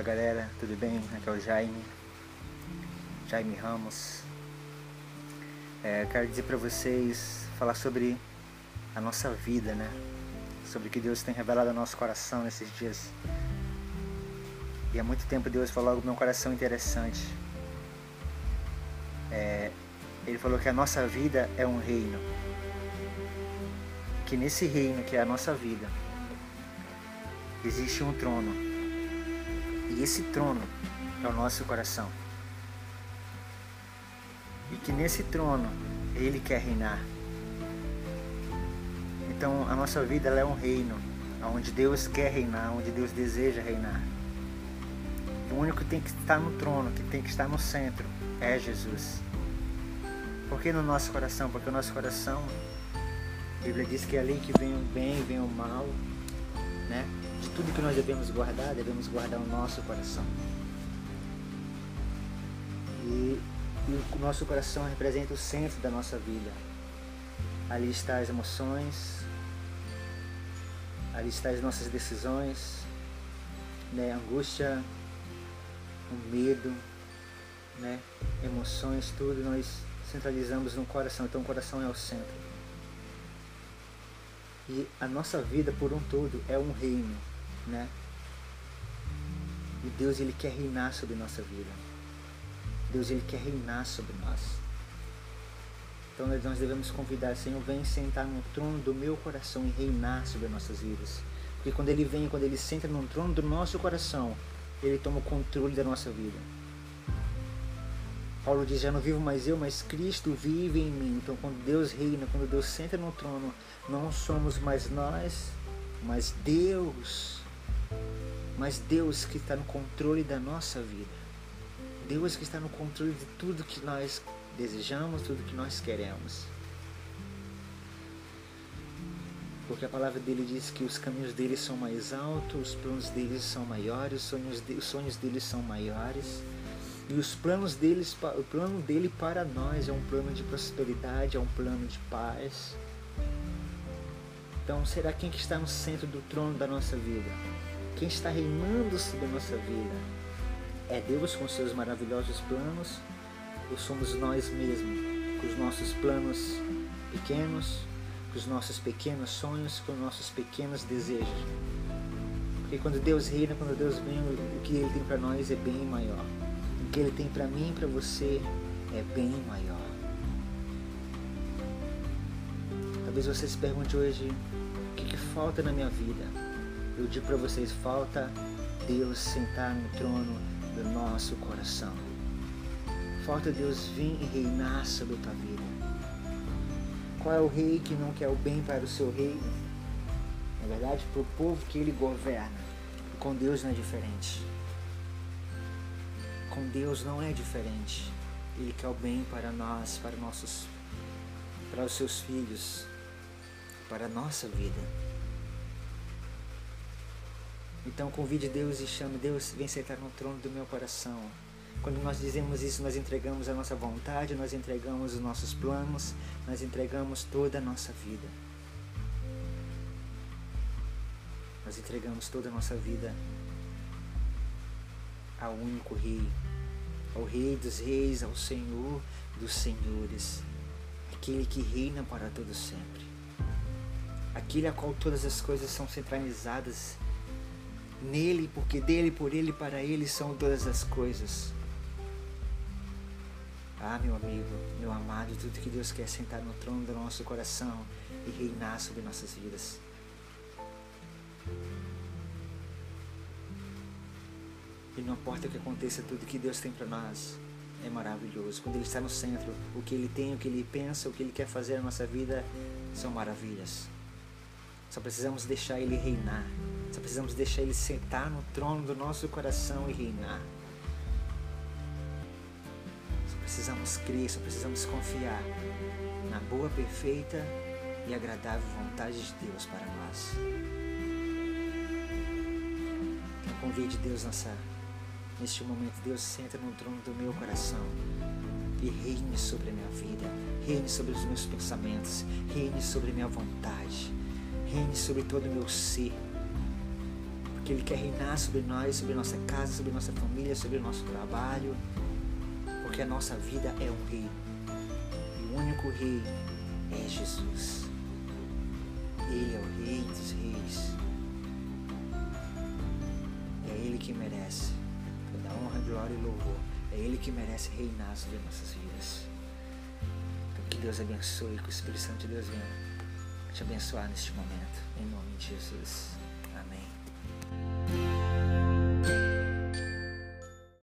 Fala galera, tudo bem? Aqui é o Jaime, Jaime Ramos. É, quero dizer para vocês, falar sobre a nossa vida, né? Sobre o que Deus tem revelado ao nosso coração nesses dias. E há muito tempo Deus falou algo no meu coração interessante. É, ele falou que a nossa vida é um reino. Que nesse reino que é a nossa vida existe um trono. E esse trono é o nosso coração. E que nesse trono ele quer reinar. Então a nossa vida é um reino, onde Deus quer reinar, onde Deus deseja reinar. O único que tem que estar no trono, que tem que estar no centro, é Jesus. Por que no nosso coração? Porque o nosso coração, a Bíblia diz que é ali que vem o bem, vem o mal, né? De tudo que nós devemos guardar, devemos guardar o nosso coração. E, e o nosso coração representa o centro da nossa vida. Ali está as emoções, ali está as nossas decisões, né? angústia, o medo, né? emoções, tudo nós centralizamos no coração. Então o coração é o centro. E a nossa vida por um todo é um reino, né? E Deus ele quer reinar sobre nossa vida. Deus ele quer reinar sobre nós. Então nós devemos convidar, Senhor, vem sentar no trono do meu coração e reinar sobre nossas vidas. Porque quando ele vem, quando ele senta no trono do nosso coração, ele toma o controle da nossa vida. Paulo diz: Já não vivo mais eu, mas Cristo vive em mim. Então, quando Deus reina, quando Deus senta no trono, não somos mais nós, mas Deus. Mas Deus que está no controle da nossa vida. Deus que está no controle de tudo que nós desejamos, tudo que nós queremos. Porque a palavra dele diz que os caminhos dele são mais altos, os planos dele são maiores, os sonhos, os sonhos dele são maiores. E os planos deles, o plano dele para nós é um plano de prosperidade, é um plano de paz. Então, será quem que está no centro do trono da nossa vida? Quem está reinando sobre a nossa vida? É Deus com seus maravilhosos planos? Ou somos nós mesmos, com os nossos planos pequenos, com os nossos pequenos sonhos, com os nossos pequenos desejos? Porque quando Deus reina, quando Deus vem, o que Ele tem para nós é bem maior. Que Ele tem para mim e para você é bem maior. Talvez você se pergunte hoje, o que, que falta na minha vida? Eu digo para vocês, falta Deus sentar no trono do nosso coração. Falta Deus vir e reinar sobre a tua vida. Qual é o rei que não quer o bem para o seu reino? Na verdade, para o povo que ele governa. Com Deus não é diferente. Com Deus não é diferente. Ele quer o bem para nós, para nossos, para os seus filhos, para a nossa vida. Então convide Deus e chame Deus, vem sentar no trono do meu coração. Quando nós dizemos isso, nós entregamos a nossa vontade, nós entregamos os nossos planos, nós entregamos toda a nossa vida. Nós entregamos toda a nossa vida ao único Rei, ao Rei dos Reis, ao Senhor dos Senhores, aquele que reina para todo sempre, aquele a qual todas as coisas são centralizadas nele, porque dele, por ele, para ele são todas as coisas. Ah, meu amigo, meu amado, tudo que Deus quer sentar no trono do nosso coração e reinar sobre nossas vidas. E não importa o que aconteça, tudo que Deus tem para nós é maravilhoso. Quando Ele está no centro, o que Ele tem, o que Ele pensa, o que Ele quer fazer na nossa vida são maravilhas. Só precisamos deixar Ele reinar. Só precisamos deixar Ele sentar no trono do nosso coração e reinar. Só precisamos crer, só precisamos confiar na boa, perfeita e agradável vontade de Deus para nós. Então convide Deus nessa Neste momento, Deus senta no trono do meu coração e reine sobre a minha vida, reine sobre os meus pensamentos, reine sobre a minha vontade, reine sobre todo o meu ser. Porque Ele quer reinar sobre nós, sobre nossa casa, sobre nossa família, sobre o nosso trabalho, porque a nossa vida é um rei. E o único rei é Jesus. Ele é o Rei dos Reis. É Ele que merece glória e louvor. É Ele que merece reinar sobre nossas vidas. Então que Deus abençoe, que o Espírito Santo de Deus venha te abençoar neste momento. Em nome de Jesus.